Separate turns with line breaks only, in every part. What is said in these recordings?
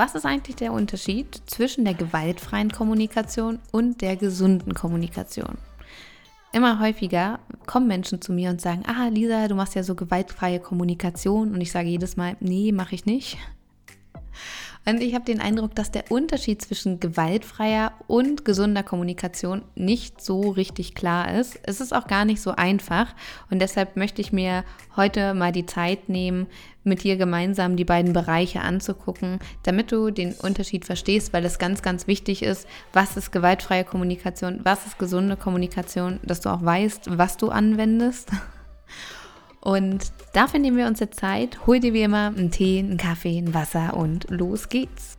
was ist eigentlich der Unterschied zwischen der gewaltfreien Kommunikation und der gesunden Kommunikation? Immer häufiger kommen Menschen zu mir und sagen, ah Lisa, du machst ja so gewaltfreie Kommunikation und ich sage jedes Mal, nee, mache ich nicht. Und ich habe den Eindruck, dass der Unterschied zwischen gewaltfreier und gesunder Kommunikation nicht so richtig klar ist. Es ist auch gar nicht so einfach. Und deshalb möchte ich mir heute mal die Zeit nehmen, mit dir gemeinsam die beiden Bereiche anzugucken, damit du den Unterschied verstehst, weil es ganz, ganz wichtig ist, was ist gewaltfreie Kommunikation, was ist gesunde Kommunikation, dass du auch weißt, was du anwendest. Und dafür nehmen wir uns jetzt Zeit. Hol dir wie immer einen Tee, einen Kaffee, ein Wasser und los geht's.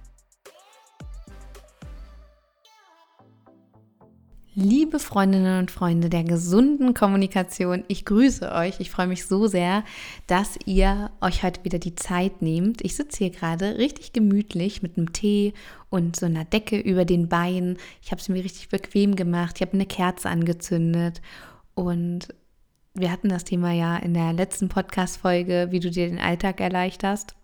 Liebe Freundinnen und Freunde der gesunden Kommunikation, ich grüße euch. Ich freue mich so sehr, dass ihr euch heute wieder die Zeit nehmt. Ich sitze hier gerade richtig gemütlich mit einem Tee und so einer Decke über den Beinen. Ich habe es mir richtig bequem gemacht. Ich habe eine Kerze angezündet und wir hatten das Thema ja in der letzten Podcast-Folge, wie du dir den Alltag erleichterst.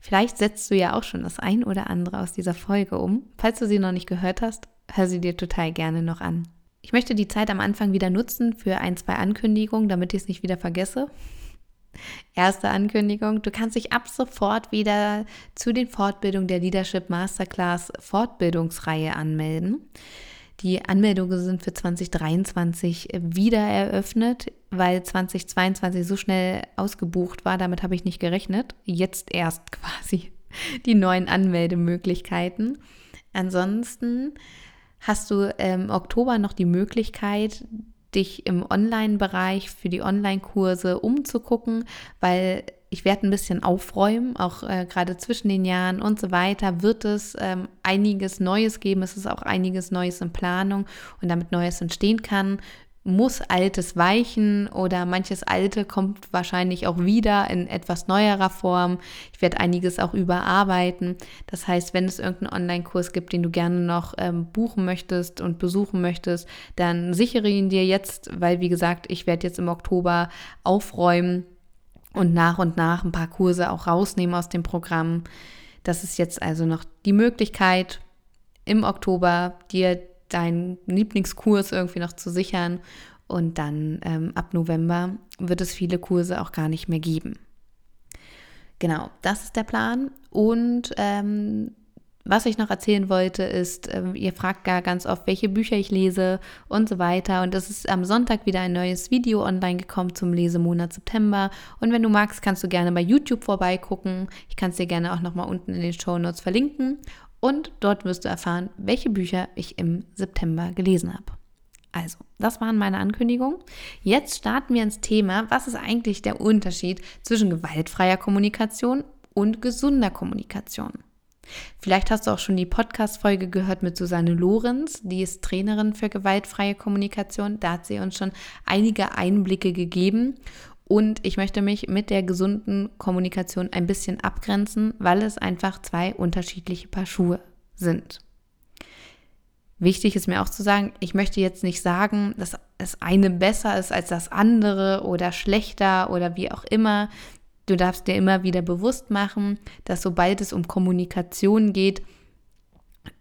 Vielleicht setzt du ja auch schon das ein oder andere aus dieser Folge um. Falls du sie noch nicht gehört hast, hör sie dir total gerne noch an. Ich möchte die Zeit am Anfang wieder nutzen für ein, zwei Ankündigungen, damit ich es nicht wieder vergesse. Erste Ankündigung, du kannst dich ab sofort wieder zu den Fortbildungen der Leadership Masterclass Fortbildungsreihe anmelden. Die Anmeldungen sind für 2023 wieder eröffnet, weil 2022 so schnell ausgebucht war. Damit habe ich nicht gerechnet. Jetzt erst quasi die neuen Anmeldemöglichkeiten. Ansonsten hast du im Oktober noch die Möglichkeit, dich im Online-Bereich für die Online-Kurse umzugucken, weil ich werde ein bisschen aufräumen, auch äh, gerade zwischen den Jahren und so weiter wird es ähm, einiges Neues geben. Es ist auch einiges Neues in Planung und damit Neues entstehen kann. Muss Altes weichen oder manches Alte kommt wahrscheinlich auch wieder in etwas neuerer Form. Ich werde einiges auch überarbeiten. Das heißt, wenn es irgendeinen Online-Kurs gibt, den du gerne noch ähm, buchen möchtest und besuchen möchtest, dann sichere ihn dir jetzt, weil wie gesagt, ich werde jetzt im Oktober aufräumen und nach und nach ein paar Kurse auch rausnehmen aus dem Programm. Das ist jetzt also noch die Möglichkeit, im Oktober dir deinen Lieblingskurs irgendwie noch zu sichern. Und dann ähm, ab November wird es viele Kurse auch gar nicht mehr geben. Genau, das ist der Plan. Und ähm, was ich noch erzählen wollte, ist, äh, ihr fragt gar ganz oft, welche Bücher ich lese und so weiter. Und es ist am Sonntag wieder ein neues Video online gekommen zum Lesemonat September. Und wenn du magst, kannst du gerne bei YouTube vorbeigucken. Ich kann es dir gerne auch nochmal unten in den Show Notes verlinken. Und dort wirst du erfahren, welche Bücher ich im September gelesen habe. Also, das waren meine Ankündigungen. Jetzt starten wir ins Thema, was ist eigentlich der Unterschied zwischen gewaltfreier Kommunikation und gesunder Kommunikation? Vielleicht hast du auch schon die Podcast-Folge gehört mit Susanne Lorenz, die ist Trainerin für gewaltfreie Kommunikation. Da hat sie uns schon einige Einblicke gegeben. Und ich möchte mich mit der gesunden Kommunikation ein bisschen abgrenzen, weil es einfach zwei unterschiedliche Paar Schuhe sind. Wichtig ist mir auch zu sagen, ich möchte jetzt nicht sagen, dass das eine besser ist als das andere oder schlechter oder wie auch immer. Du darfst dir immer wieder bewusst machen, dass sobald es um Kommunikation geht,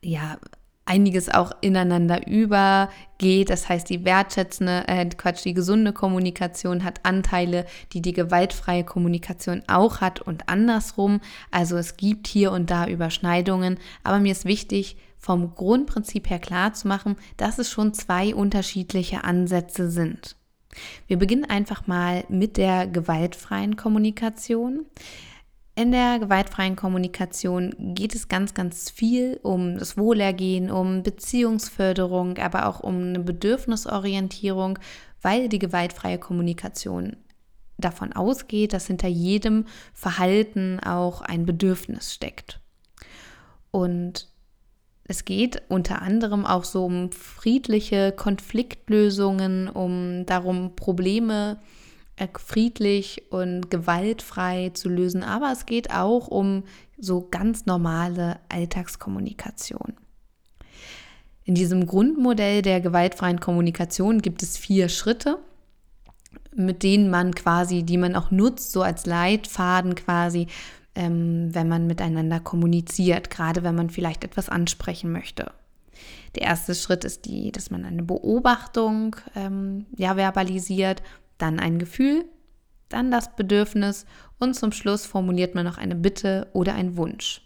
ja, einiges auch ineinander übergeht. Das heißt, die wertschätzende, äh, Quatsch, die gesunde Kommunikation hat Anteile, die die gewaltfreie Kommunikation auch hat und andersrum. Also es gibt hier und da Überschneidungen. Aber mir ist wichtig, vom Grundprinzip her klar zu machen, dass es schon zwei unterschiedliche Ansätze sind. Wir beginnen einfach mal mit der gewaltfreien Kommunikation. In der gewaltfreien Kommunikation geht es ganz, ganz viel um das Wohlergehen, um Beziehungsförderung, aber auch um eine Bedürfnisorientierung, weil die gewaltfreie Kommunikation davon ausgeht, dass hinter jedem Verhalten auch ein Bedürfnis steckt. Und es geht unter anderem auch so um friedliche Konfliktlösungen, um darum, Probleme äh, friedlich und gewaltfrei zu lösen. Aber es geht auch um so ganz normale Alltagskommunikation. In diesem Grundmodell der gewaltfreien Kommunikation gibt es vier Schritte, mit denen man quasi, die man auch nutzt, so als Leitfaden quasi, ähm, wenn man miteinander kommuniziert, gerade wenn man vielleicht etwas ansprechen möchte. Der erste Schritt ist die, dass man eine Beobachtung ähm, ja, verbalisiert, dann ein Gefühl, dann das Bedürfnis und zum Schluss formuliert man noch eine Bitte oder einen Wunsch.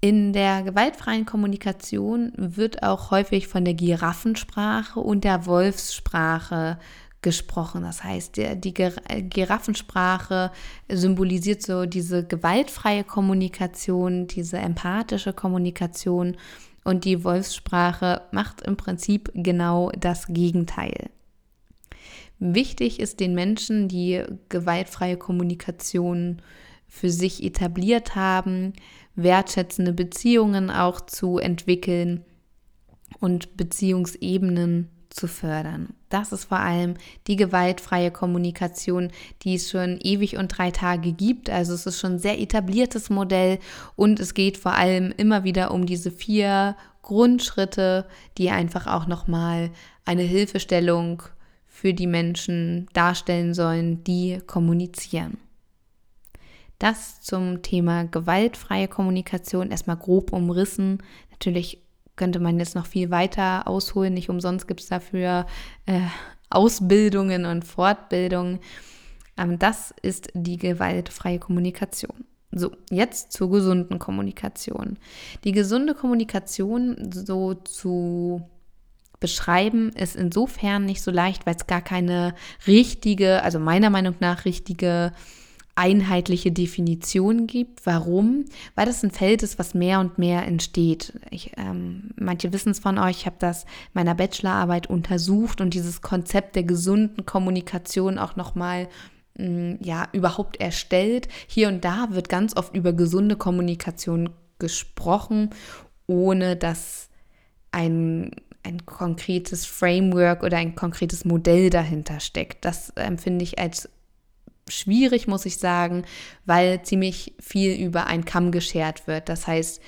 In der gewaltfreien Kommunikation wird auch häufig von der Giraffensprache und der Wolfssprache gesprochen. Das heißt, die, die Giraffensprache symbolisiert so diese gewaltfreie Kommunikation, diese empathische Kommunikation und die Wolfssprache macht im Prinzip genau das Gegenteil. Wichtig ist den Menschen, die gewaltfreie Kommunikation für sich etabliert haben, wertschätzende Beziehungen auch zu entwickeln und Beziehungsebenen zu fördern. Das ist vor allem die gewaltfreie Kommunikation, die es schon ewig und drei Tage gibt. Also es ist schon ein sehr etabliertes Modell und es geht vor allem immer wieder um diese vier Grundschritte, die einfach auch nochmal eine Hilfestellung für die Menschen darstellen sollen, die kommunizieren. Das zum Thema gewaltfreie Kommunikation erstmal grob umrissen. Natürlich könnte man jetzt noch viel weiter ausholen. Nicht umsonst gibt es dafür äh, Ausbildungen und Fortbildungen. Ähm, das ist die gewaltfreie Kommunikation. So, jetzt zur gesunden Kommunikation. Die gesunde Kommunikation so zu beschreiben ist insofern nicht so leicht, weil es gar keine richtige, also meiner Meinung nach richtige einheitliche Definition gibt. Warum? Weil das ein Feld ist, was mehr und mehr entsteht. Ich, ähm, manche wissen es von euch, ich habe das meiner Bachelorarbeit untersucht und dieses Konzept der gesunden Kommunikation auch nochmal mm, ja, überhaupt erstellt. Hier und da wird ganz oft über gesunde Kommunikation gesprochen, ohne dass ein, ein konkretes Framework oder ein konkretes Modell dahinter steckt. Das empfinde ich als schwierig, muss ich sagen, weil ziemlich viel über einen Kamm geschert wird. Das heißt,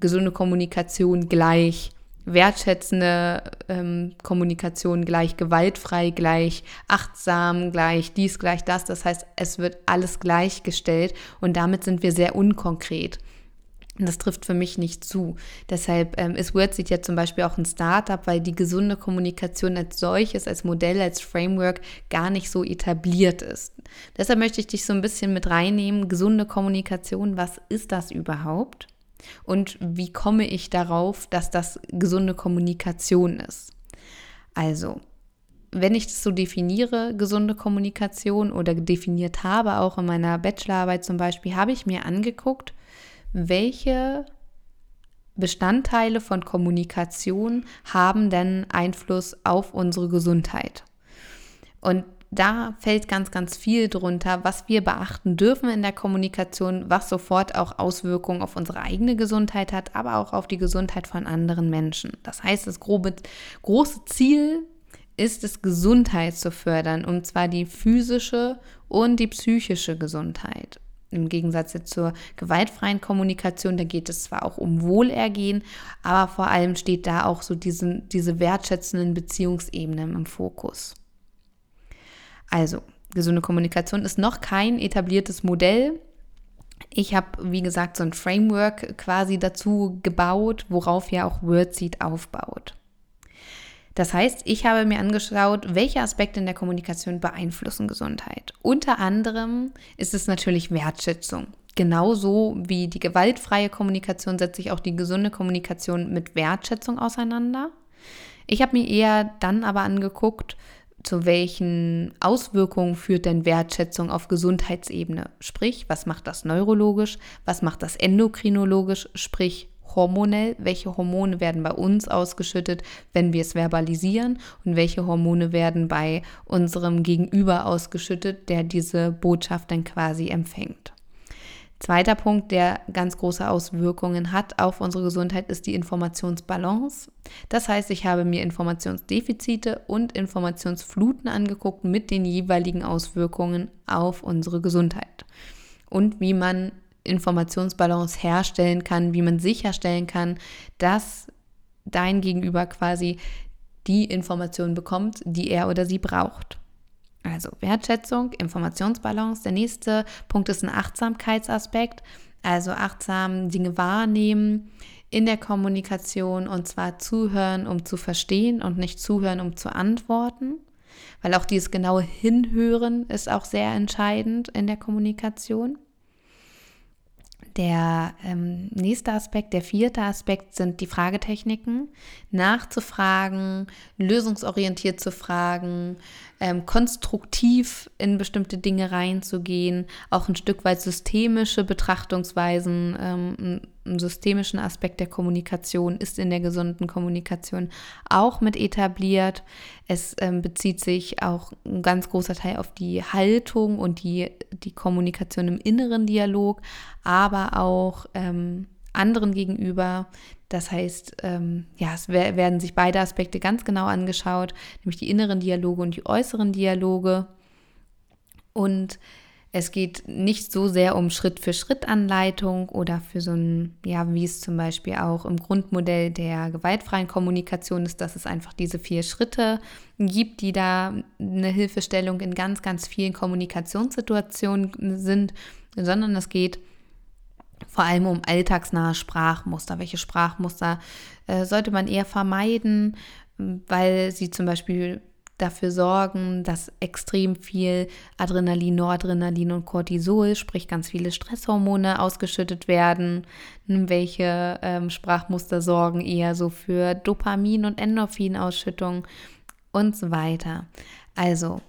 gesunde Kommunikation gleich wertschätzende ähm, Kommunikation gleich gewaltfrei, gleich achtsam, gleich dies, gleich das. Das heißt, es wird alles gleichgestellt und damit sind wir sehr unkonkret. Das trifft für mich nicht zu. Deshalb ähm, ist WordSeed ja zum Beispiel auch ein Startup, weil die gesunde Kommunikation als solches, als Modell, als Framework gar nicht so etabliert ist. Deshalb möchte ich dich so ein bisschen mit reinnehmen. Gesunde Kommunikation, was ist das überhaupt? Und wie komme ich darauf, dass das gesunde Kommunikation ist? Also, wenn ich das so definiere, gesunde Kommunikation oder definiert habe, auch in meiner Bachelorarbeit zum Beispiel, habe ich mir angeguckt, welche Bestandteile von Kommunikation haben denn Einfluss auf unsere Gesundheit? Und da fällt ganz, ganz viel drunter, was wir beachten dürfen in der Kommunikation, was sofort auch Auswirkungen auf unsere eigene Gesundheit hat, aber auch auf die Gesundheit von anderen Menschen. Das heißt, das grobe, große Ziel ist es, Gesundheit zu fördern, und zwar die physische und die psychische Gesundheit im Gegensatz zur gewaltfreien Kommunikation, da geht es zwar auch um Wohlergehen, aber vor allem steht da auch so diese, diese wertschätzenden Beziehungsebenen im Fokus. Also, gesunde Kommunikation ist noch kein etabliertes Modell. Ich habe, wie gesagt, so ein Framework quasi dazu gebaut, worauf ja auch WordSeed aufbaut. Das heißt, ich habe mir angeschaut, welche Aspekte in der Kommunikation beeinflussen Gesundheit. Unter anderem ist es natürlich Wertschätzung. Genauso wie die gewaltfreie Kommunikation setzt sich auch die gesunde Kommunikation mit Wertschätzung auseinander. Ich habe mir eher dann aber angeguckt, zu welchen Auswirkungen führt denn Wertschätzung auf Gesundheitsebene? Sprich, was macht das neurologisch? Was macht das endokrinologisch? Sprich, hormonell, welche Hormone werden bei uns ausgeschüttet, wenn wir es verbalisieren und welche Hormone werden bei unserem Gegenüber ausgeschüttet, der diese Botschaft dann quasi empfängt. Zweiter Punkt, der ganz große Auswirkungen hat auf unsere Gesundheit, ist die Informationsbalance. Das heißt, ich habe mir Informationsdefizite und Informationsfluten angeguckt mit den jeweiligen Auswirkungen auf unsere Gesundheit und wie man Informationsbalance herstellen kann, wie man sicherstellen kann, dass dein Gegenüber quasi die Information bekommt, die er oder sie braucht. Also Wertschätzung, Informationsbalance. Der nächste Punkt ist ein Achtsamkeitsaspekt. Also achtsam Dinge wahrnehmen in der Kommunikation und zwar zuhören, um zu verstehen und nicht zuhören, um zu antworten. Weil auch dieses genaue Hinhören ist auch sehr entscheidend in der Kommunikation. Der ähm, nächste Aspekt, der vierte Aspekt sind die Fragetechniken. Nachzufragen, lösungsorientiert zu fragen, ähm, konstruktiv in bestimmte Dinge reinzugehen, auch ein Stück weit systemische Betrachtungsweisen, ähm, systemischen Aspekt der Kommunikation ist in der gesunden Kommunikation auch mit etabliert. Es ähm, bezieht sich auch ein ganz großer Teil auf die Haltung und die, die Kommunikation im inneren Dialog, aber auch ähm, anderen gegenüber. Das heißt, ähm, ja, es werden sich beide Aspekte ganz genau angeschaut, nämlich die inneren Dialoge und die äußeren Dialoge. Und es geht nicht so sehr um Schritt-für-Schritt-Anleitung oder für so ein, ja, wie es zum Beispiel auch im Grundmodell der gewaltfreien Kommunikation ist, dass es einfach diese vier Schritte gibt, die da eine Hilfestellung in ganz, ganz vielen Kommunikationssituationen sind, sondern es geht vor allem um alltagsnahe Sprachmuster. Welche Sprachmuster äh, sollte man eher vermeiden, weil sie zum Beispiel dafür sorgen, dass extrem viel Adrenalin, Noradrenalin und Cortisol, sprich ganz viele Stresshormone ausgeschüttet werden. Welche ähm, Sprachmuster sorgen eher so für Dopamin- und Endorphinausschüttung und so weiter. Also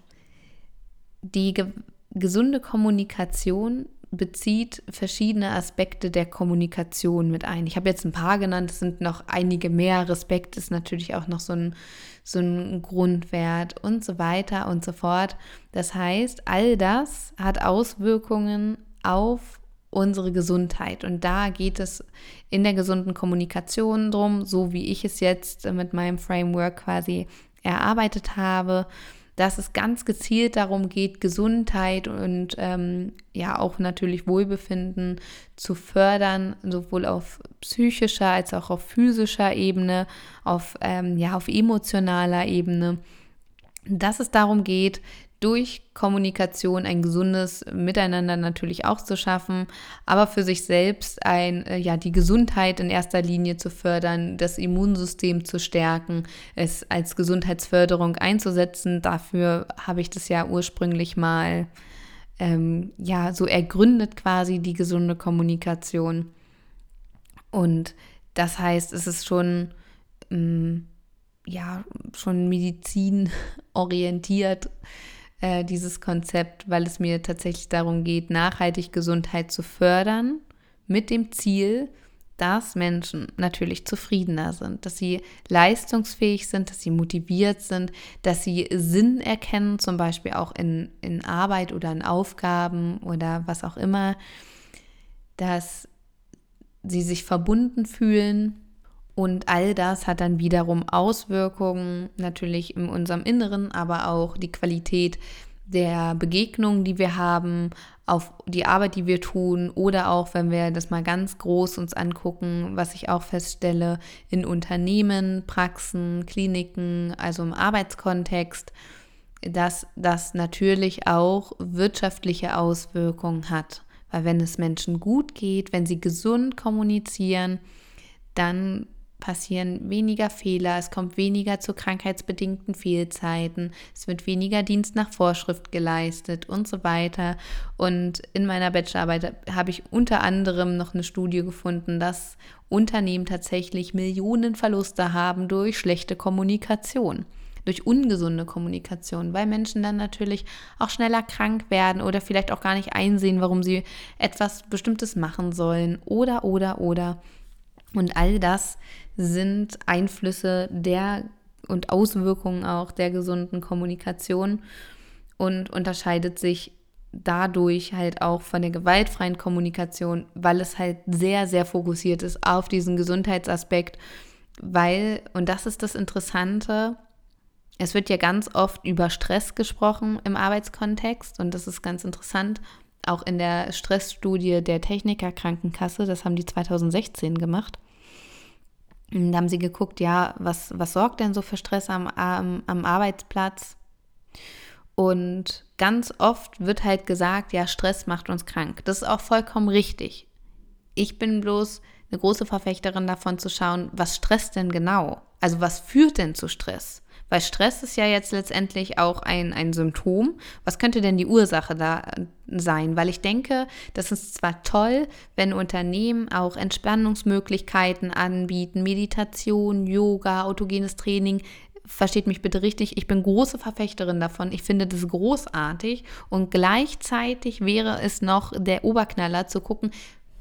die ge gesunde Kommunikation bezieht verschiedene Aspekte der Kommunikation mit ein. Ich habe jetzt ein paar genannt, es sind noch einige mehr. Respekt ist natürlich auch noch so ein, so ein Grundwert und so weiter und so fort. Das heißt, all das hat Auswirkungen auf unsere Gesundheit. Und da geht es in der gesunden Kommunikation drum, so wie ich es jetzt mit meinem Framework quasi erarbeitet habe dass es ganz gezielt darum geht, Gesundheit und ähm, ja auch natürlich Wohlbefinden zu fördern, sowohl auf psychischer als auch auf physischer Ebene, auf, ähm, ja, auf emotionaler Ebene. Dass es darum geht, durch Kommunikation ein gesundes Miteinander natürlich auch zu schaffen, aber für sich selbst ein, äh, ja, die Gesundheit in erster Linie zu fördern, das Immunsystem zu stärken, es als Gesundheitsförderung einzusetzen. Dafür habe ich das ja ursprünglich mal ähm, ja so ergründet quasi die gesunde Kommunikation. Und das heißt, es ist schon ähm, ja schon medizinorientiert äh, dieses Konzept, weil es mir tatsächlich darum geht, nachhaltig Gesundheit zu fördern, mit dem Ziel, dass Menschen natürlich zufriedener sind, dass sie leistungsfähig sind, dass sie motiviert sind, dass sie Sinn erkennen, zum Beispiel auch in, in Arbeit oder in Aufgaben oder was auch immer, dass sie sich verbunden fühlen und all das hat dann wiederum Auswirkungen natürlich in unserem Inneren, aber auch die Qualität der Begegnungen, die wir haben, auf die Arbeit, die wir tun oder auch, wenn wir das mal ganz groß uns angucken, was ich auch feststelle, in Unternehmen, Praxen, Kliniken, also im Arbeitskontext, dass das natürlich auch wirtschaftliche Auswirkungen hat. Weil wenn es Menschen gut geht, wenn sie gesund kommunizieren, dann passieren weniger Fehler, es kommt weniger zu krankheitsbedingten Fehlzeiten, es wird weniger Dienst nach Vorschrift geleistet und so weiter. Und in meiner Bachelorarbeit habe ich unter anderem noch eine Studie gefunden, dass Unternehmen tatsächlich Millionen Verluste haben durch schlechte Kommunikation durch ungesunde Kommunikation, weil Menschen dann natürlich auch schneller krank werden oder vielleicht auch gar nicht einsehen, warum sie etwas Bestimmtes machen sollen oder, oder, oder. Und all das sind Einflüsse der und Auswirkungen auch der gesunden Kommunikation und unterscheidet sich dadurch halt auch von der gewaltfreien Kommunikation, weil es halt sehr, sehr fokussiert ist auf diesen Gesundheitsaspekt, weil, und das ist das Interessante, es wird ja ganz oft über Stress gesprochen im Arbeitskontext und das ist ganz interessant. Auch in der Stressstudie der Technikerkrankenkasse, das haben die 2016 gemacht. Da haben sie geguckt, ja, was, was sorgt denn so für Stress am, am, am Arbeitsplatz? Und ganz oft wird halt gesagt, ja, Stress macht uns krank. Das ist auch vollkommen richtig. Ich bin bloß eine große Verfechterin davon zu schauen, was stresst denn genau? Also was führt denn zu Stress? Weil Stress ist ja jetzt letztendlich auch ein, ein Symptom. Was könnte denn die Ursache da äh, sein? Weil ich denke, das ist zwar toll, wenn Unternehmen auch Entspannungsmöglichkeiten anbieten, Meditation, Yoga, autogenes Training, versteht mich bitte richtig, ich bin große Verfechterin davon. Ich finde das großartig und gleichzeitig wäre es noch der Oberknaller zu gucken,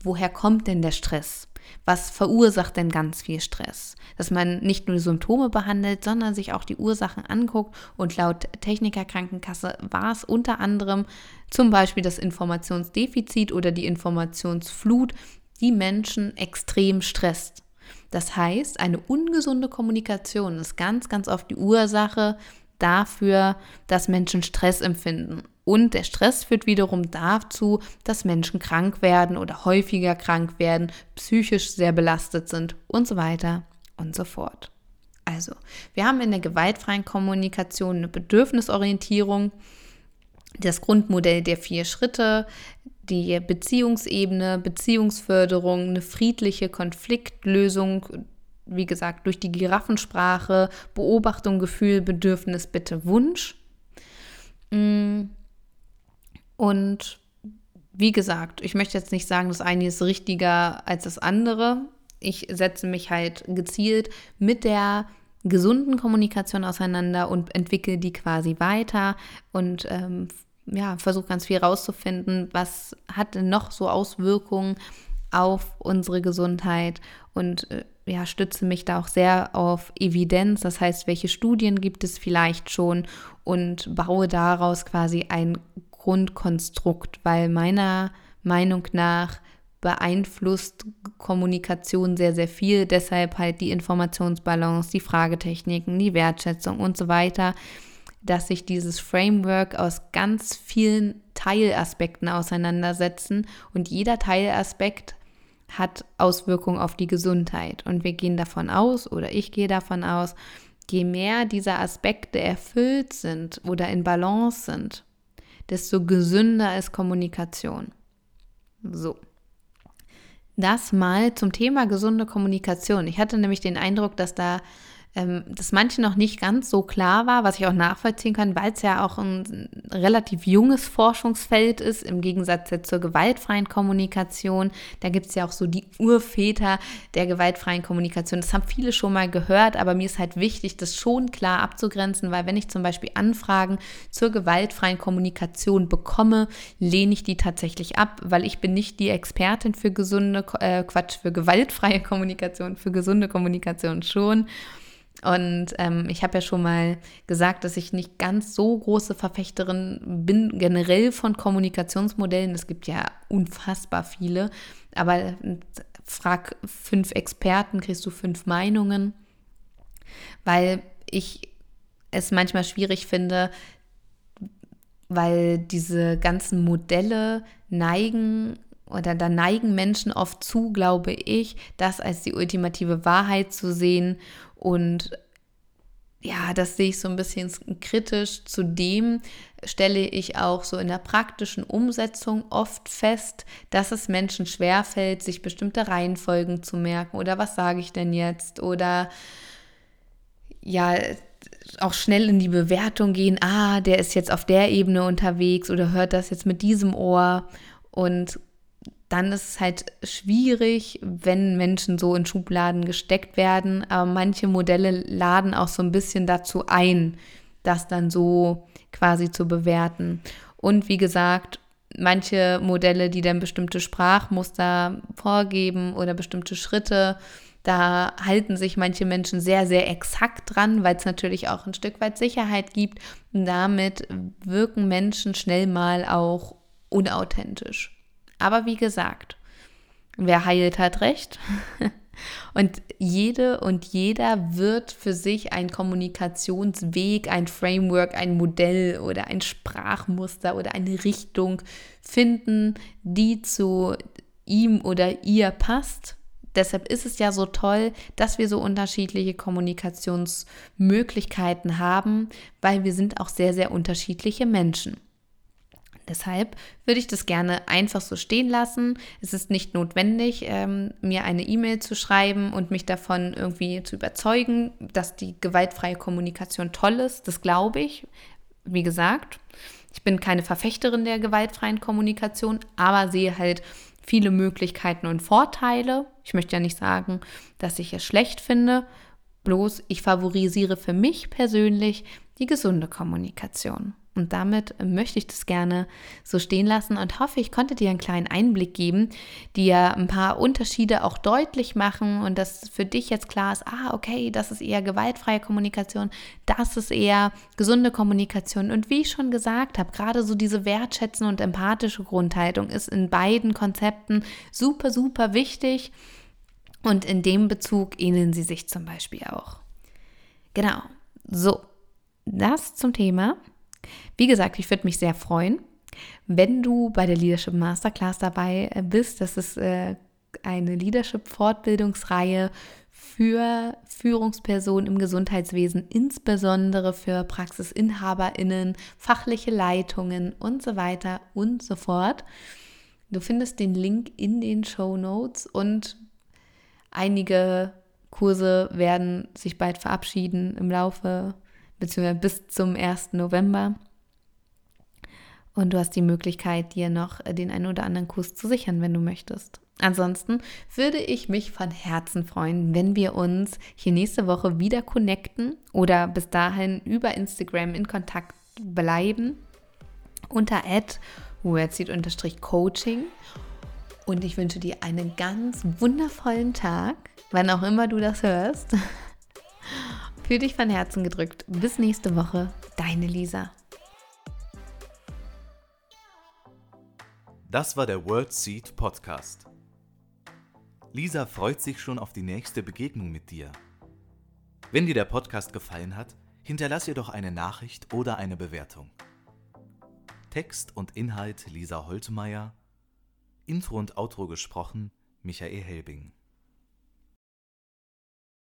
woher kommt denn der Stress? Was verursacht denn ganz viel Stress? Dass man nicht nur Symptome behandelt, sondern sich auch die Ursachen anguckt. Und laut Techniker Krankenkasse war es unter anderem zum Beispiel das Informationsdefizit oder die Informationsflut, die Menschen extrem stresst. Das heißt, eine ungesunde Kommunikation ist ganz, ganz oft die Ursache dafür, dass Menschen Stress empfinden. Und der Stress führt wiederum dazu, dass Menschen krank werden oder häufiger krank werden, psychisch sehr belastet sind und so weiter und so fort. Also, wir haben in der gewaltfreien Kommunikation eine Bedürfnisorientierung, das Grundmodell der vier Schritte, die Beziehungsebene, Beziehungsförderung, eine friedliche Konfliktlösung, wie gesagt, durch die Giraffensprache, Beobachtung, Gefühl, Bedürfnis, Bitte, Wunsch. Mm. Und wie gesagt, ich möchte jetzt nicht sagen, das eine ist richtiger als das andere. Ich setze mich halt gezielt mit der gesunden Kommunikation auseinander und entwickle die quasi weiter und ähm, ja, versuche ganz viel rauszufinden, was hat denn noch so Auswirkungen auf unsere Gesundheit und äh, ja, stütze mich da auch sehr auf Evidenz, das heißt, welche Studien gibt es vielleicht schon und baue daraus quasi ein Grundkonstrukt, weil meiner Meinung nach beeinflusst Kommunikation sehr, sehr viel. Deshalb halt die Informationsbalance, die Fragetechniken, die Wertschätzung und so weiter, dass sich dieses Framework aus ganz vielen Teilaspekten auseinandersetzen und jeder Teilaspekt hat Auswirkungen auf die Gesundheit. Und wir gehen davon aus, oder ich gehe davon aus, je mehr diese Aspekte erfüllt sind oder in Balance sind, desto gesünder ist Kommunikation. So. Das mal zum Thema gesunde Kommunikation. Ich hatte nämlich den Eindruck, dass da ähm, das manchen noch nicht ganz so klar war, was ich auch nachvollziehen kann, weil es ja auch ein relativ junges Forschungsfeld ist, im Gegensatz zur gewaltfreien Kommunikation. Da gibt es ja auch so die Urväter der gewaltfreien Kommunikation. Das haben viele schon mal gehört, aber mir ist halt wichtig, das schon klar abzugrenzen, weil wenn ich zum Beispiel Anfragen zur gewaltfreien Kommunikation bekomme, lehne ich die tatsächlich ab, weil ich bin nicht die Expertin für gesunde, äh, Quatsch, für gewaltfreie Kommunikation, für gesunde Kommunikation schon. Und ähm, ich habe ja schon mal gesagt, dass ich nicht ganz so große Verfechterin bin, generell von Kommunikationsmodellen. Es gibt ja unfassbar viele. Aber frag fünf Experten, kriegst du fünf Meinungen. Weil ich es manchmal schwierig finde, weil diese ganzen Modelle neigen oder da neigen Menschen oft zu, glaube ich, das als die ultimative Wahrheit zu sehen. Und ja, das sehe ich so ein bisschen kritisch. Zudem stelle ich auch so in der praktischen Umsetzung oft fest, dass es Menschen schwerfällt, sich bestimmte Reihenfolgen zu merken. Oder was sage ich denn jetzt? Oder ja, auch schnell in die Bewertung gehen, ah, der ist jetzt auf der Ebene unterwegs oder hört das jetzt mit diesem Ohr. Und dann ist es halt schwierig, wenn Menschen so in Schubladen gesteckt werden. Aber manche Modelle laden auch so ein bisschen dazu ein, das dann so quasi zu bewerten. Und wie gesagt, manche Modelle, die dann bestimmte Sprachmuster vorgeben oder bestimmte Schritte, da halten sich manche Menschen sehr, sehr exakt dran, weil es natürlich auch ein Stück weit Sicherheit gibt. Und damit wirken Menschen schnell mal auch unauthentisch. Aber wie gesagt, wer heilt, hat recht. Und jede und jeder wird für sich ein Kommunikationsweg, ein Framework, ein Modell oder ein Sprachmuster oder eine Richtung finden, die zu ihm oder ihr passt. Deshalb ist es ja so toll, dass wir so unterschiedliche Kommunikationsmöglichkeiten haben, weil wir sind auch sehr, sehr unterschiedliche Menschen. Deshalb würde ich das gerne einfach so stehen lassen. Es ist nicht notwendig, ähm, mir eine E-Mail zu schreiben und mich davon irgendwie zu überzeugen, dass die gewaltfreie Kommunikation toll ist. Das glaube ich. Wie gesagt, ich bin keine Verfechterin der gewaltfreien Kommunikation, aber sehe halt viele Möglichkeiten und Vorteile. Ich möchte ja nicht sagen, dass ich es schlecht finde. Bloß ich favorisiere für mich persönlich die gesunde Kommunikation. Und damit möchte ich das gerne so stehen lassen und hoffe, ich konnte dir einen kleinen Einblick geben, dir ein paar Unterschiede auch deutlich machen und dass für dich jetzt klar ist, ah, okay, das ist eher gewaltfreie Kommunikation, das ist eher gesunde Kommunikation. Und wie ich schon gesagt habe, gerade so diese wertschätzende und empathische Grundhaltung ist in beiden Konzepten super, super wichtig. Und in dem Bezug ähneln sie sich zum Beispiel auch. Genau. So, das zum Thema. Wie gesagt, ich würde mich sehr freuen, wenn du bei der Leadership Masterclass dabei äh, bist. Das ist äh, eine Leadership-Fortbildungsreihe für Führungspersonen im Gesundheitswesen, insbesondere für PraxisinhaberInnen, fachliche Leitungen und so weiter und so fort. Du findest den Link in den Show Notes und einige Kurse werden sich bald verabschieden im Laufe beziehungsweise bis zum 1. November. Und du hast die Möglichkeit, dir noch den einen oder anderen Kurs zu sichern, wenn du möchtest. Ansonsten würde ich mich von Herzen freuen, wenn wir uns hier nächste Woche wieder connecten oder bis dahin über Instagram in Kontakt bleiben unter coaching und ich wünsche dir einen ganz wundervollen Tag, wann auch immer du das hörst. Für dich von Herzen gedrückt. Bis nächste Woche, deine Lisa.
Das war der World Seed Podcast. Lisa freut sich schon auf die nächste Begegnung mit dir. Wenn dir der Podcast gefallen hat, hinterlass ihr doch eine Nachricht oder eine Bewertung. Text und Inhalt Lisa Holtmeier, Intro und Outro gesprochen Michael Helbing.